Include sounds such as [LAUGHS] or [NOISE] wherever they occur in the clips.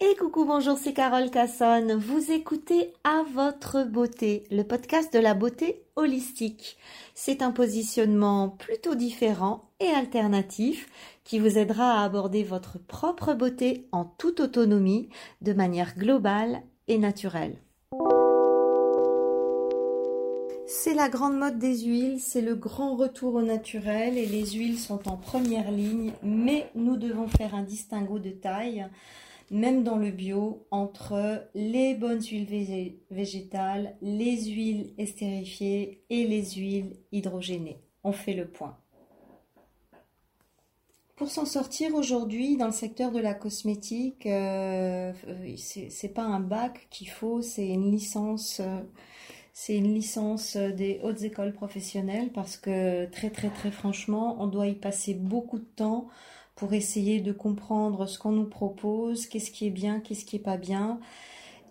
Et coucou, bonjour, c'est Carole Cassonne. Vous écoutez À votre beauté, le podcast de la beauté holistique. C'est un positionnement plutôt différent et alternatif qui vous aidera à aborder votre propre beauté en toute autonomie, de manière globale et naturelle. C'est la grande mode des huiles, c'est le grand retour au naturel et les huiles sont en première ligne, mais nous devons faire un distinguo de taille même dans le bio, entre les bonnes huiles végétales, les huiles estérifiées et les huiles hydrogénées. On fait le point. Pour s'en sortir aujourd'hui dans le secteur de la cosmétique, euh, c'est pas un bac qu'il faut, c'est une licence. Euh, c'est une licence des hautes écoles professionnelles parce que très très très franchement, on doit y passer beaucoup de temps pour essayer de comprendre ce qu'on nous propose, qu'est-ce qui est bien, qu'est-ce qui est pas bien.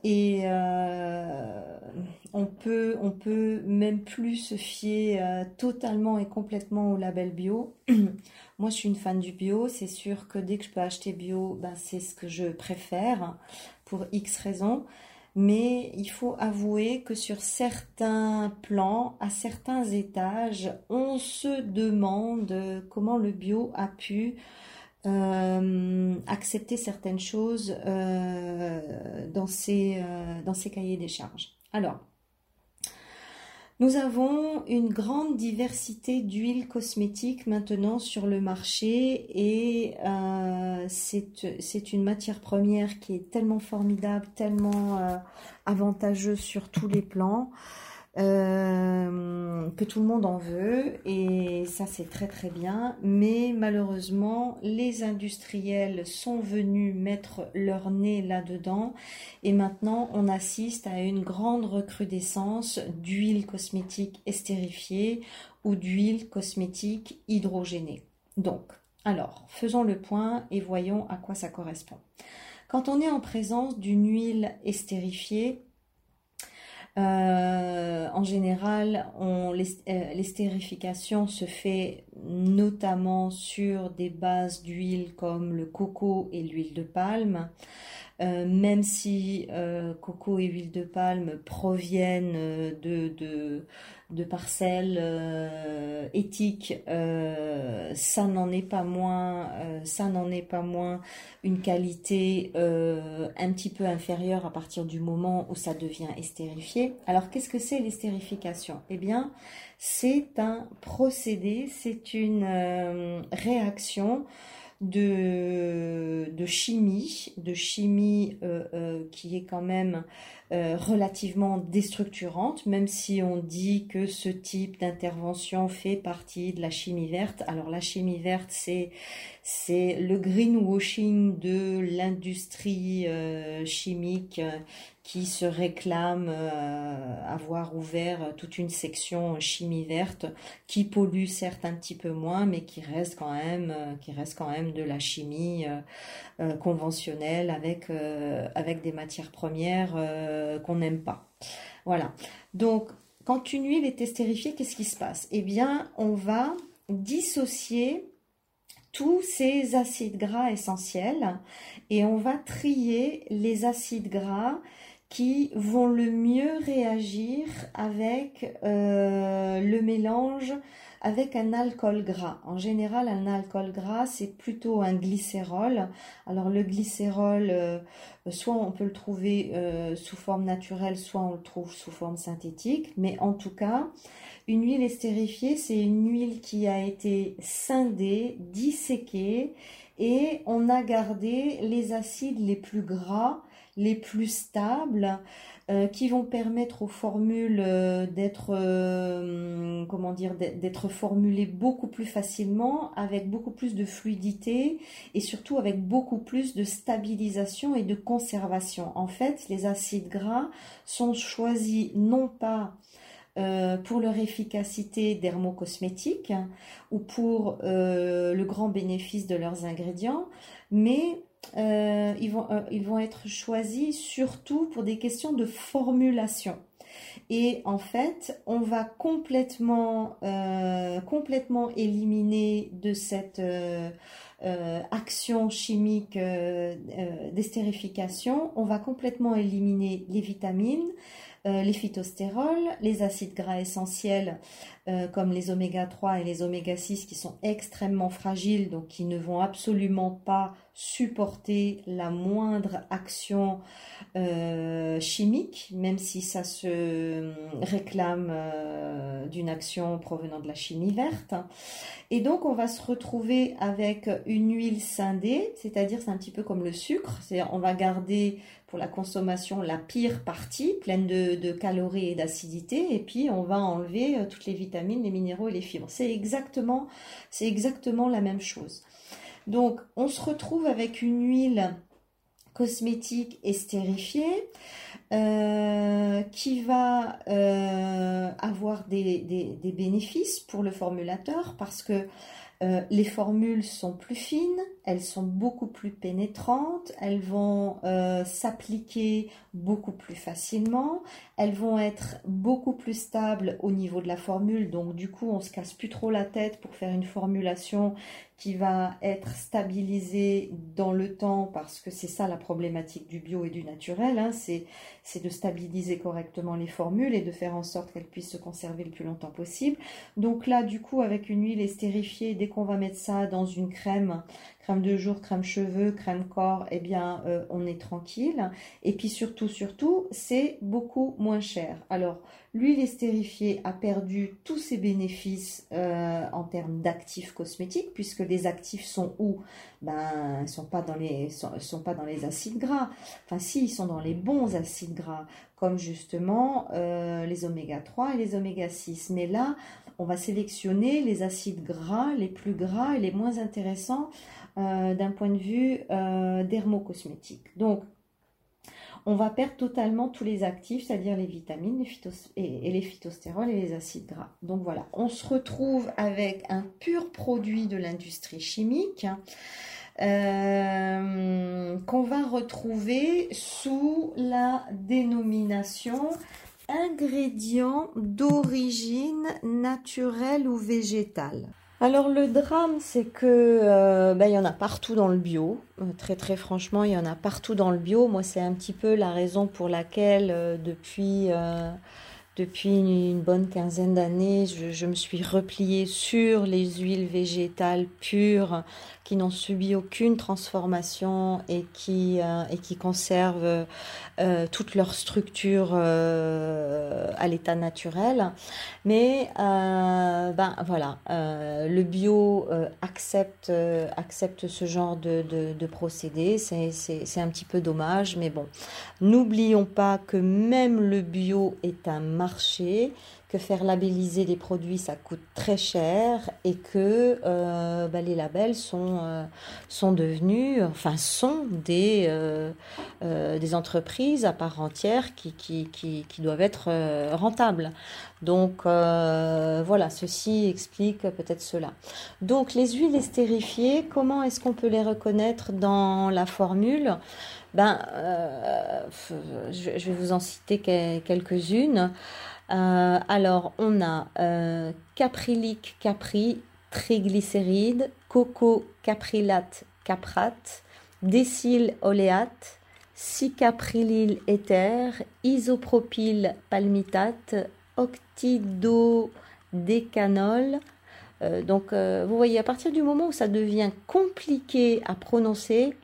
Et euh, on peut peut même plus se fier euh, totalement et complètement au label bio. [CLEARS THROAT] Moi, je suis une fan du bio. C'est sûr que dès que je peux acheter bio, ben, c'est ce que je préfère pour X raisons. Mais il faut avouer que sur certains plans, à certains étages, on se demande comment le bio a pu euh, accepter certaines choses euh, dans, ces, euh, dans ces cahiers des charges. Alors, nous avons une grande diversité d'huiles cosmétiques maintenant sur le marché et c'est une matière première qui est tellement formidable, tellement avantageuse sur tous les plans. Euh, que tout le monde en veut et ça c'est très très bien mais malheureusement les industriels sont venus mettre leur nez là-dedans et maintenant on assiste à une grande recrudescence d'huile cosmétique estérifiée ou d'huile cosmétique hydrogénée. Donc, alors, faisons le point et voyons à quoi ça correspond. Quand on est en présence d'une huile estérifiée, euh, en général, euh, l'estérification se fait notamment sur des bases d'huile comme le coco et l'huile de palme. Euh, même si coco et huile de palme proviennent de, de parcelles euh, éthiques, euh, ça n'en est pas moins, euh, ça n'en est pas moins une qualité un petit peu inférieure à partir du moment où ça devient estérifié. Alors qu'est-ce que c'est l'estérification? Eh bien, c'est un procédé, c'est une réaction de, de chimie, de chimie qui est quand même euh, relativement déstructurante, même si on dit que ce type d'intervention fait partie de la chimie verte. Alors la chimie verte, c'est le greenwashing de l'industrie chimique qui se réclame euh, avoir ouvert toute une section chimie verte qui pollue certes un petit peu moins mais qui reste quand même euh, de la chimie euh, conventionnelle avec avec des matières premières qu'on n'aime pas. Voilà. Donc quand une huile est estérifiée, qu'est-ce qui se passe? Eh bien, on va dissocier tous ces acides gras essentiels et on va trier les acides gras qui vont le mieux réagir avec euh, le mélange avec un alcool gras. En général, un alcool gras, c'est plutôt un glycérol. Alors le glycérol, euh, soit on peut le trouver euh, sous forme naturelle, soit on le trouve sous forme synthétique. Mais en tout cas, une huile estérifiée, c'est une huile qui a été scindée, disséquée, et on a gardé les acides les plus gras les plus stables, euh, qui vont permettre aux formules euh, d'être euh, comment dire d'être formulées beaucoup plus facilement, avec beaucoup plus de fluidité et surtout avec beaucoup plus de stabilisation et de conservation. En fait, les acides gras sont choisis non pas pour leur efficacité dermocosmétique ou pour le grand bénéfice de leurs ingrédients, mais euh, ils, vont, euh, ils vont être choisis surtout pour des questions de formulation. Et en fait, on va complètement, euh, complètement éliminer de cette, action chimique d'estérification, on va complètement éliminer les vitamines, les phytostérols, les acides gras essentiels comme les oméga 3 et les oméga 6 qui sont extrêmement fragiles, donc qui ne vont absolument pas supporter la moindre action euh, chimique, même si ça se réclame euh, d'une action provenant de la chimie verte. Et donc on va se retrouver avec une huile scindée, c'est-à-dire c'est un petit peu comme le sucre, c'est on va garder pour la consommation la pire partie, pleine de, de calories et d'acidité, et puis on va enlever euh, toutes les vitamines, les minéraux et les fibres. C'est exactement, c'est exactement la même chose. Donc, on se retrouve avec une huile cosmétique estérifiée euh, qui va euh, avoir des, bénéfices pour le formulateur parce que les formules sont plus fines, elles sont beaucoup plus pénétrantes, elles vont euh, s'appliquer beaucoup plus facilement, elles vont être beaucoup plus stables au niveau de la formule, donc du coup on se casse plus trop la tête pour faire une formulation qui va être stabilisée dans le temps parce que c'est ça la problématique du bio et du naturel, hein, c'est de stabiliser correctement les formules et de faire en sorte qu'elles puissent se conserver le plus longtemps possible. Donc là du coup avec une huile estérifiée, dès qu'on va mettre ça dans une crème crème de jour, crème cheveux, crème corps, eh bien, euh, on est tranquille. Et puis surtout, surtout, c'est beaucoup moins cher. Alors, l'huile estérifiée a perdu tous ses bénéfices euh, en termes d'actifs cosmétiques, puisque les actifs sont où? Ben, ils sont pas dans les sont, pas dans les acides gras. Enfin, si, ils sont dans les bons acides gras, comme justement euh, les oméga 3 et les oméga 6. Mais là, on va sélectionner les acides gras les plus gras et les moins intéressants euh, d'un point de vue dermocosmétique. Donc, on va perdre totalement tous les actifs, c'est-à-dire les vitamines les et, les phytostérols et les acides gras. Donc voilà, on se retrouve avec un pur produit de l'industrie chimique euh, qu'on va retrouver sous la dénomination ingrédients d'origine naturelle ou végétale. Alors le drame, c'est que euh, ben, il y en a partout dans le bio. Euh, très très franchement, il y en a partout dans le bio. Moi, c'est un petit peu la raison pour laquelle euh, depuis depuis une, bonne quinzaine d'années, je, me suis repliée sur les huiles végétales pures qui n'ont subi aucune transformation et qui, euh, et qui conservent euh, toute leur structure euh, à l'état naturel. Mais ben voilà, le bio accepte, accepte ce genre de, de, de procédé. C'est un petit peu dommage, mais bon, n'oublions pas que même le bio est un marché que faire labelliser des produits, ça coûte très cher et que euh, bah, les labels sont, euh, sont devenus, enfin sont des, euh, des entreprises à part entière qui, qui doivent être rentables. Donc voilà, ceci explique peut-être cela. Donc les huiles estérifiées, comment est-ce qu'on peut les reconnaître dans la formule? Ben, je vais vous en citer quelques-unes. Euh, alors, on a euh, caprylique capri, triglycérides, coco caprylate caprate, décyl oléate, 6-caprylyl éther, isopropyl palmitate, octidodécanol. Euh, donc, vous voyez, à partir du moment où ça devient compliqué à prononcer,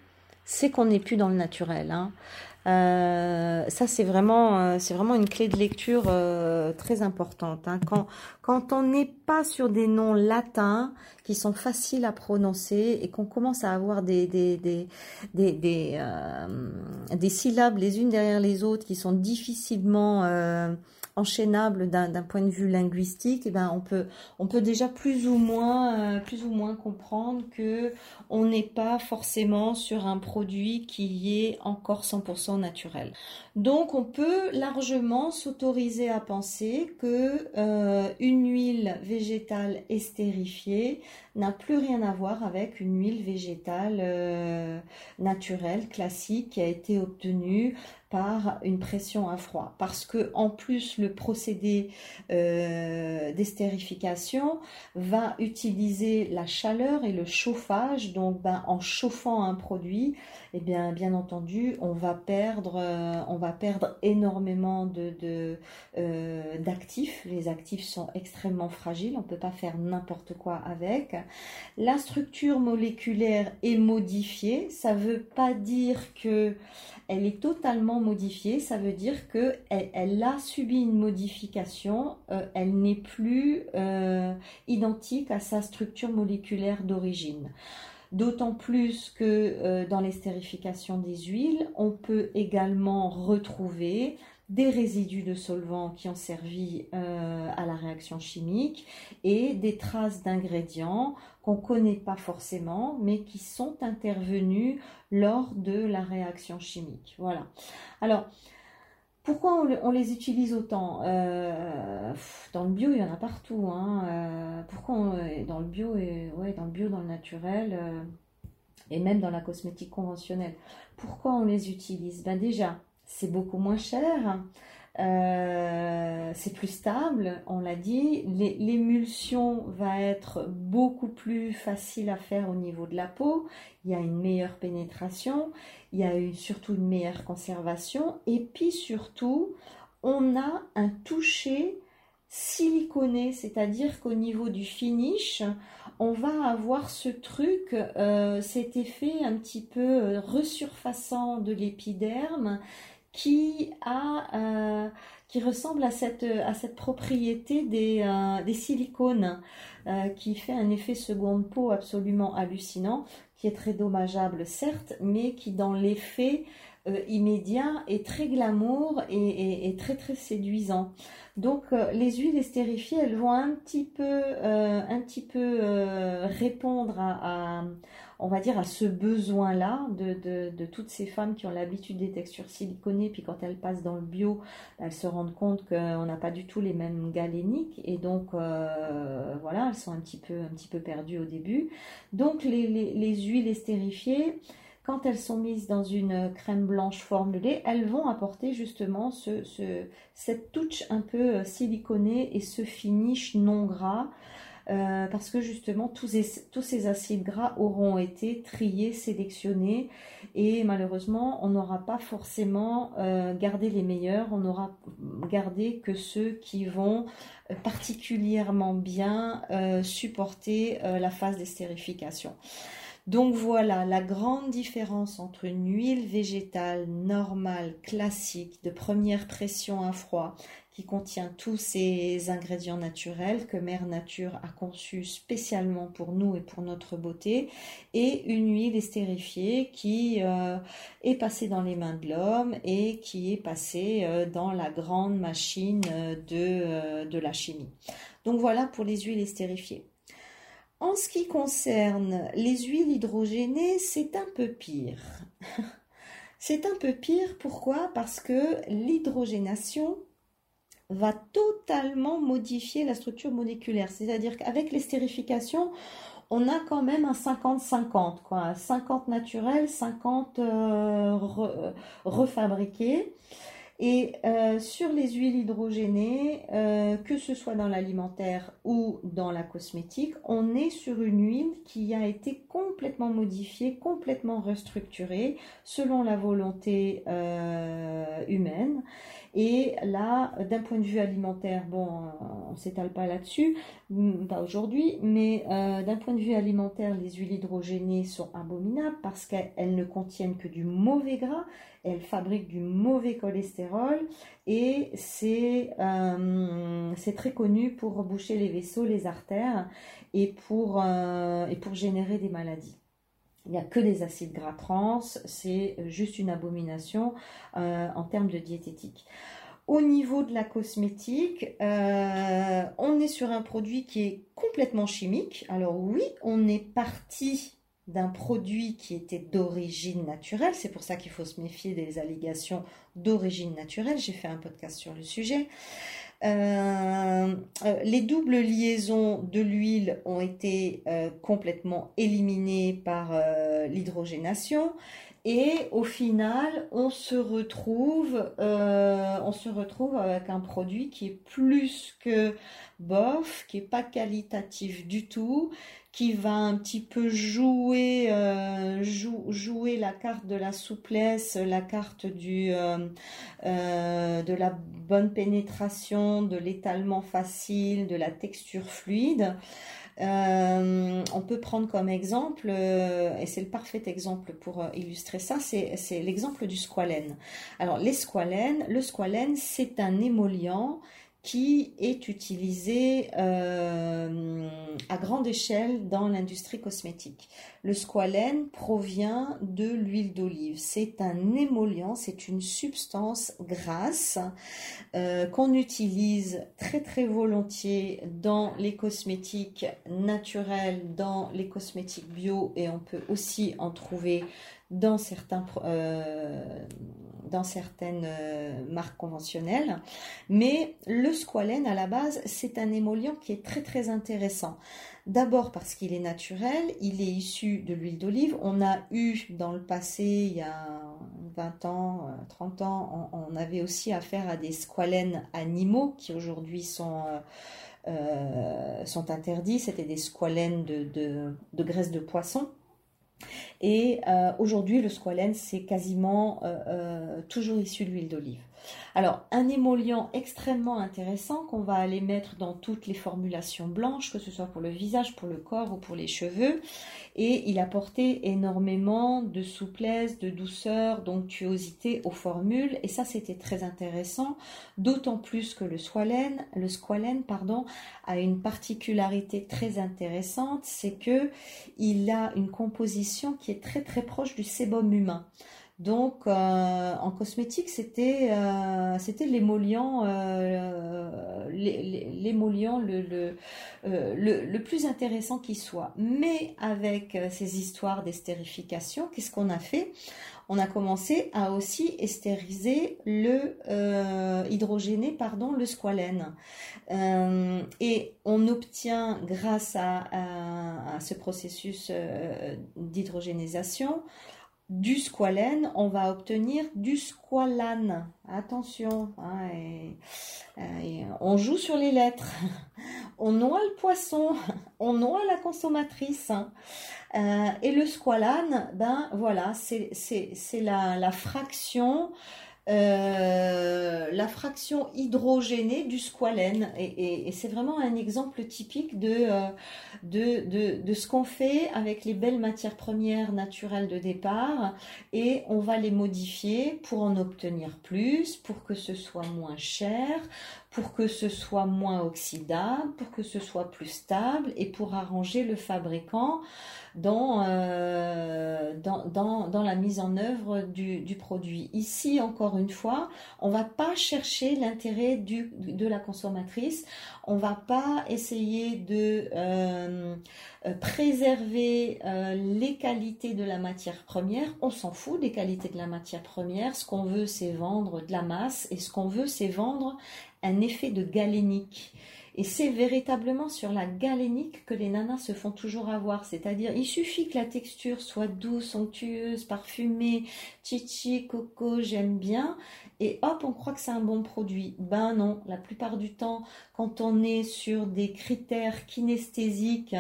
c'est qu'on n'est plus dans le naturel. Hein. Euh, ça, c'est vraiment, euh, vraiment une clé de lecture euh, très importante. Hein. Quand, quand on n'est pas sur des noms latins qui sont faciles à prononcer et qu'on commence à avoir des, des, des, des, des syllabes les unes derrière les autres qui sont difficilement d'un point de vue linguistique, eh ben on peut déjà plus ou moins euh, plus ou moins comprendre que on n'est pas forcément sur un produit qui est encore 100% naturel. Donc on peut largement s'autoriser à penser que euh, une huile végétale estérifiée n'a plus rien à voir avec une huile végétale naturelle, classique, qui a été obtenue par une pression à froid. Parce que en plus, le procédé euh, d'estérification va utiliser la chaleur et le chauffage. Donc, ben, en chauffant un produit, eh bien, bien entendu, on va perdre, euh, on va perdre énormément de, euh, d'actifs. Les actifs sont extrêmement fragiles. On peut pas faire n'importe quoi avec. La structure moléculaire est modifiée. Ça veut pas dire que elle est totalement modifiée. Ça veut dire que elle, a subi une modification. Euh, elle n'est plus euh, identique à sa structure moléculaire d'origine. D'autant plus que euh, dans l'estérification des huiles, on peut également retrouver des résidus de solvants qui ont servi à la réaction chimique et des traces d'ingrédients qu'on ne connaît pas forcément, mais qui sont intervenus lors de la réaction chimique. Voilà. Alors, pourquoi on, les utilise autant? Euh, Dans le bio, il y en a partout. Hein. Euh, pourquoi dans le bio et ouais, dans le bio, dans le naturel euh, et même dans la cosmétique conventionnelle? Pourquoi on les utilise? Ben déjà, c'est beaucoup moins cher. Euh, c'est plus stable, on l'a dit. L'émulsion va être beaucoup plus facile à faire au niveau de la peau. Il y a une meilleure pénétration, il y a surtout une meilleure conservation. Et puis surtout, on a un toucher siliconé, c'est-à-dire qu'au niveau du finish, on va avoir ce truc, euh, cet effet un petit peu euh, resurfaçant de l'épiderme qui a euh, qui ressemble à cette à cette propriété des, euh, des silicones euh, qui fait un effet seconde peau absolument hallucinant qui est très dommageable certes mais qui dans l'effet immédiat est très glamour et, très très séduisant. Donc les huiles estérifiées elles vont un petit peu un petit peu répondre à on va dire, à ce besoin-là de, toutes ces femmes qui ont l'habitude des textures siliconées, puis quand elles passent dans le bio, elles se rendent compte qu'on n'a pas du tout les mêmes galéniques, et donc euh, voilà, elles sont un petit peu, un petit peu perdues au début. Donc les, huiles estérifiées, quand elles sont mises dans une crème blanche formulée, elles vont apporter justement ce, cette touche un peu siliconée et ce finish non gras euh, parce que justement tous ces, acides gras auront été triés, sélectionnés et malheureusement on n'aura pas forcément euh, gardé les meilleurs, on n'aura gardé que ceux qui vont particulièrement bien euh, supporter la phase d'estérification. Donc voilà la grande différence entre une huile végétale normale, classique, de première pression à froid, contient tous ces ingrédients naturels que Mère Nature a conçus spécialement pour nous et pour notre beauté, et une huile estérifiée qui euh, est passée dans les mains de l'homme et qui est passée euh, dans la grande machine euh, de la chimie. Donc voilà pour les huiles estérifiées. En ce qui concerne les huiles hydrogénées, c'est un peu pire. [LAUGHS] c'est un peu pire, pourquoi? Parce que l'hydrogénation va totalement modifier la structure moléculaire. C'est-à-dire qu'avec l'estérification, on a quand même un 50-50, quoi. 50 naturel, 50 euh, refabriqués. Et euh, sur les huiles hydrogénées, euh, que ce soit dans l'alimentaire ou dans la cosmétique, on est sur une huile qui a été complètement modifiée, complètement restructurée selon la volonté humaine. Et là, d'un point de vue alimentaire, bon, on ne s'étale pas là-dessus, mm, pas aujourd'hui, mais euh, d'un point de vue alimentaire, les huiles hydrogénées sont abominables parce qu'elles ne contiennent que du mauvais gras, elles fabriquent du mauvais cholestérol et c'est euh, très connu pour reboucher les vaisseaux, les artères et pour, euh, et pour générer des maladies. Il n'y a que des acides gras trans, c'est juste une abomination euh, en termes de diététique. Au niveau de la cosmétique, euh, on est sur un produit qui est complètement chimique. Alors oui, on est parti d'un produit qui était d'origine naturelle. C'est pour ça qu'il faut se méfier des allégations d'origine naturelle. J'ai fait un podcast sur le sujet. Euh, euh, les doubles liaisons de l'huile ont été euh, complètement éliminées par l'hydrogénation. Et au final, on se retrouve, on se retrouve avec un produit qui est plus que bof, qui est pas qualitatif du tout, qui va un petit peu jouer, euh, jouer la carte de la souplesse, la carte du, euh, euh, de la bonne pénétration, de l'étalement facile, de la texture fluide. On peut prendre comme exemple, et c'est le parfait exemple pour illustrer ça, c'est l'exemple du squalène. Alors les squalènes, le squalène c'est un émollient qui est utilisé euh, à grande échelle dans l'industrie cosmétique. Le squalène provient de l'huile d'olive. C'est un émollient, c'est une substance grasse euh, qu'on utilise très très volontiers dans les cosmétiques naturels, dans les cosmétiques bio et on peut aussi en trouver dans certains euh, dans certaines euh, marques conventionnelles. Mais le squalène, à la base, c'est un émollient qui est très très intéressant. D'abord parce qu'il est naturel, il est issu de l'huile d'olive. On a eu dans le passé, il y a 20 ans, 30 euh, ans, on, avait aussi affaire à des squalènes animaux qui aujourd'hui sont... Euh, sont interdits, c'était des squalènes de, de graisse de poisson. Et euh, aujourd'hui, le squalène, c'est quasiment euh, euh, toujours issu de l'huile d'olive. Alors, un émollient extrêmement intéressant qu'on va aller mettre dans toutes les formulations blanches, que ce soit pour le visage, pour le corps ou pour les cheveux. Et il apportait énormément de souplesse, de douceur, d'onctuosité aux formules. Et ça, c'était très intéressant, d'autant plus que le squalène, pardon, a une particularité très intéressante, c'est que il a une composition qui est très très proche du sébum humain. Donc, euh, en cosmétique, c'était euh, c'était l'émollient euh, l'émollient le, le, le, le, plus intéressant qui soit. Mais avec ces histoires d'estérification, qu'est-ce qu'on a fait? On a commencé à aussi estériser le hydrogéné, pardon, le squalène. et on obtient, grâce à, à, ce processus d'hydrogénésation, du squalène, on va obtenir du squalane. Attention, hein, on joue sur les lettres. [LAUGHS] On noie le poisson, [LAUGHS] on noie la consommatrice. Hein. Euh, et le squalane, ben voilà, c'est la, la fraction euh, la fraction hydrogénée du squalène. Et, c'est vraiment un exemple typique euh, de, ce qu'on fait avec les belles matières premières naturelles de départ et on va les modifier pour en obtenir plus, pour que ce soit moins cher, pour que ce soit moins oxydable, pour que ce soit plus stable et pour arranger le fabricant dans, euh, dans, dans, dans, la mise en œuvre du, du, produit. Ici, encore une fois, on va pas chercher l'intérêt de la consommatrice, on va pas essayer de euh, euh, préserver les qualités de la matière première, on s'en fout des qualités de la matière première, ce qu'on veut c'est vendre de la masse et ce qu'on veut c'est vendre un effet de galénique. Et c'est véritablement sur la galénique que les nanas se font toujours avoir. C'est-à-dire, il suffit que la texture soit douce, onctueuse, parfumée, chichi, coco, j'aime bien. Et hop, on croit que c'est un bon produit. Ben non, la plupart du temps, quand on est sur des critères kinesthésiques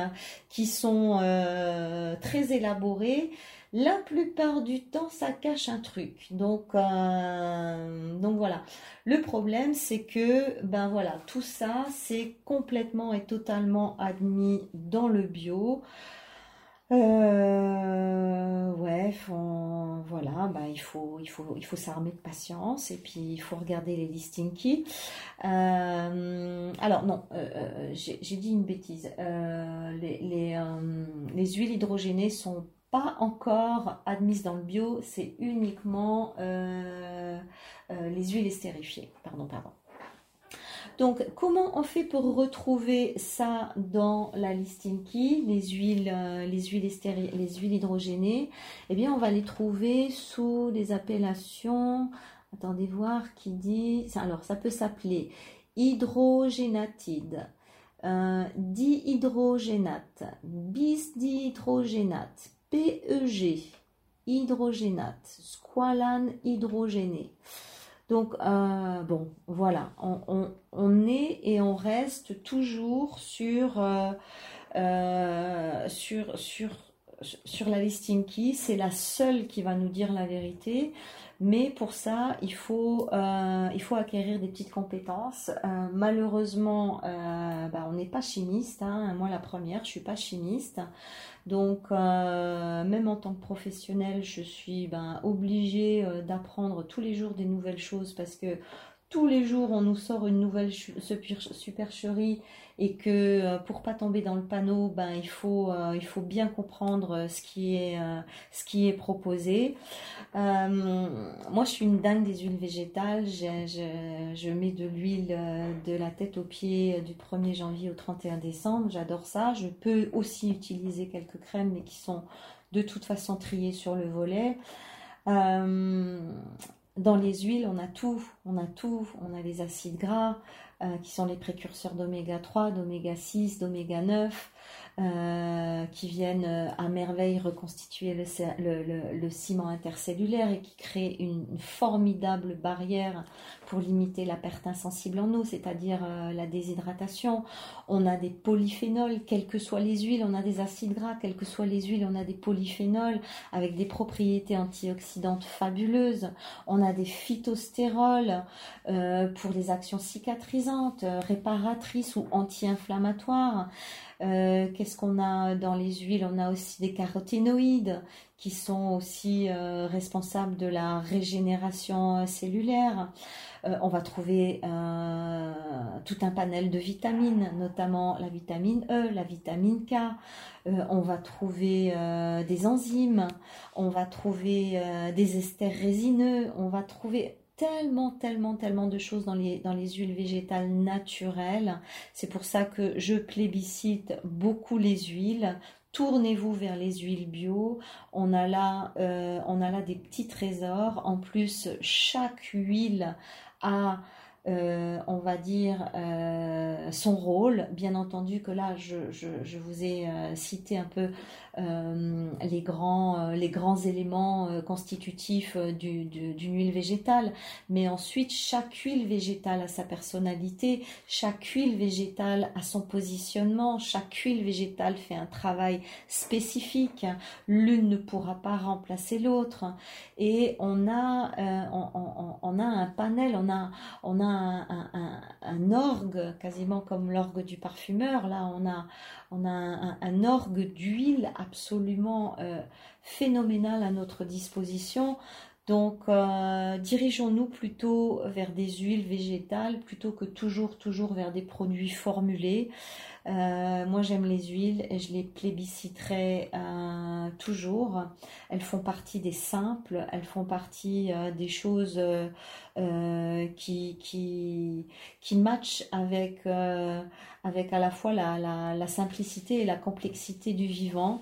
qui sont euh, très élaborés, la plupart du temps, ça cache un truc. Donc, euh, donc voilà. Le problème, c'est que, ben voilà, tout ça, c'est complètement et totalement admis dans le bio. Euh, ouais, voilà, bah, il faut, il faut, il faut s'armer de patience et puis il faut regarder les listings. Euh, alors non, j'ai dit une bêtise. les, les, les huiles hydrogénées sont pas encore admises dans le bio, c'est uniquement euh, euh, les huiles estérifiées. Pardon, pardon. Donc, comment on fait pour retrouver ça dans la listing key, les huiles, euh, les huiles, les huiles hydrogénées? Eh bien, on va les trouver sous les appellations. Attendez voir qui dit. Alors, ça peut s'appeler hydrogénatide, dihydrogénate, bisdihydrogénate, PEG, hydrogénate, squalane hydrogéné. Donc, euh, bon, voilà, on, est et on reste toujours sur, euh, euh, la listing key. C'est la seule qui va nous dire la vérité. Mais pour ça, il faut, il faut acquérir des petites compétences. malheureusement, bah, on n'est pas chimiste. Hein. Moi, la première, je suis pas chimiste. Donc, euh, même en tant que professionnelle, je suis ben, obligée euh, d'apprendre tous les jours des nouvelles choses parce que tous les jours, on nous sort une nouvelle supercherie et que euh, pour pas tomber dans le panneau, ben, il, faut, faut bien comprendre ce qui est, ce qui est proposé. moi, je suis une dingue des huiles végétales. Je, je mets de l'huile de la tête aux pieds du 1er janvier au 31 décembre. J'adore ça. Je peux aussi utiliser quelques crèmes, mais qui sont de toute façon triées sur le volet. Dans les huiles, on a tout, on a tout, on a les acides gras euh, qui sont les précurseurs d'oméga 3, d'oméga 6, d'oméga 9, euh, qui viennent euh, à merveille reconstituer le, ciment intercellulaire et qui créent une, formidable barrière pour limiter la perte insensible en eau, c'est-à-dire euh, la déshydratation. On a des polyphénols, quelles que soient les huiles, on a des acides gras, quelles que soient les huiles, on a des polyphénols avec des propriétés antioxydantes fabuleuses. On a des phytostérols pour les actions cicatrisantes, réparatrices ou anti-inflammatoires. Euh, qu'est-ce qu'on a dans les huiles? On a aussi des caroténoïdes qui sont aussi euh, responsables de la régénération euh, cellulaire. on va trouver tout un panel de vitamines, notamment la vitamine E, la vitamine K. on va trouver des enzymes, on va trouver des esters résineux, on va trouver tellement, tellement, tellement de choses dans les, dans les huiles végétales naturelles. C'est pour ça que je plébiscite beaucoup les huiles. Tournez-vous vers les huiles bio. On a là, euh, on a là des petits trésors. En plus, chaque huile a euh, on va dire, euh, son rôle. Bien entendu que là, je, vous ai cité un peu euh, les, grands, euh, les grands éléments euh, constitutifs d'une huile végétale. Mais ensuite, chaque huile végétale a sa personnalité, chaque huile végétale a son positionnement, chaque huile végétale fait un travail spécifique. L'une ne pourra pas remplacer l'autre. Et on a, on, a un panel, on a, on a un, orgue, quasiment comme l'orgue du parfumeur. Là, on a, on a un, orgue d'huile absolument euh, phénoménal à notre disposition. Donc, euh, dirigeons-nous plutôt vers des huiles végétales plutôt que toujours, toujours vers des produits formulés. Euh, moi, j'aime les huiles et je les plébisciterai toujours. Elles font partie des simples, elles font partie des choses qui, qui, qui matchent avec, avec à la fois la, la simplicité et la complexité du vivant.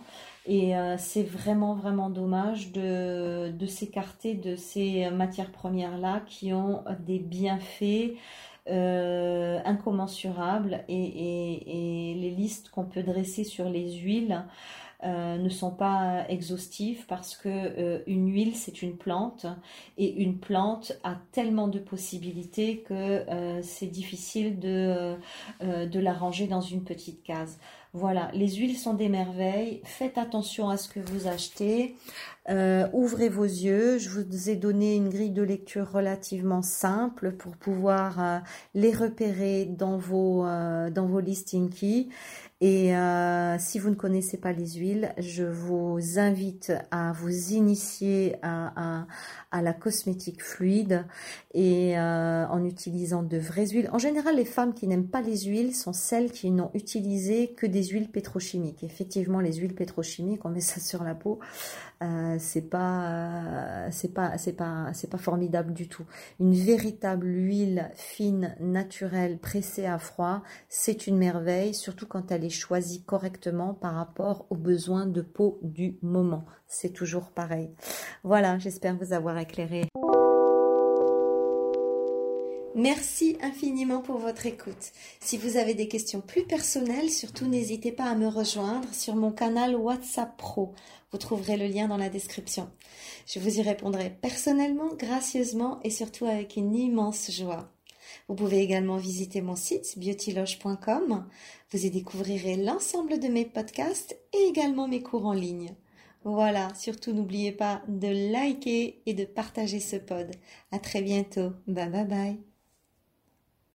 Et euh, c'est vraiment, vraiment dommage de, s'écarter de ces matières premières-là qui ont des bienfaits euh, incommensurables et, les listes qu'on peut dresser sur les huiles euh, ne sont pas exhaustives parce que une huile c'est une plante et une plante a tellement de possibilités que c'est difficile de, de la ranger dans une petite case. Voilà, les huiles sont des merveilles. Faites attention à ce que vous achetez. Euh, ouvrez vos yeux. Je vous ai donné une grille de lecture relativement simple pour pouvoir euh, les repérer dans vos, euh, dans vos listing keys. Et si vous ne connaissez pas les huiles, je vous invite à vous initier à, à la cosmétique fluide et en utilisant de vraies huiles. En général, les femmes qui n'aiment pas les huiles sont celles qui n'ont utilisé que des les huiles pétrochimiques. Effectivement, les huiles pétrochimiques, on met ça sur la peau, euh, c'est pas, c'est pas, c'est pas, c'est pas formidable du tout. Une véritable huile fine, naturelle, pressée à froid, c'est une merveille, surtout quand elle est choisie correctement par rapport aux besoins de peau du moment. C'est toujours pareil. Voilà, j'espère vous avoir éclairé. Merci infiniment pour votre écoute. Si vous avez des questions plus personnelles, surtout n'hésitez pas à me rejoindre sur mon canal WhatsApp Pro. Vous trouverez le lien dans la description. Je vous y répondrai personnellement, gracieusement et surtout avec une immense joie. Vous pouvez également visiter mon site beautyloge.com. Vous y découvrirez l'ensemble de mes podcasts et également mes cours en ligne. Voilà, surtout n'oubliez pas de liker et de partager ce pod. À très bientôt. Bye bye bye.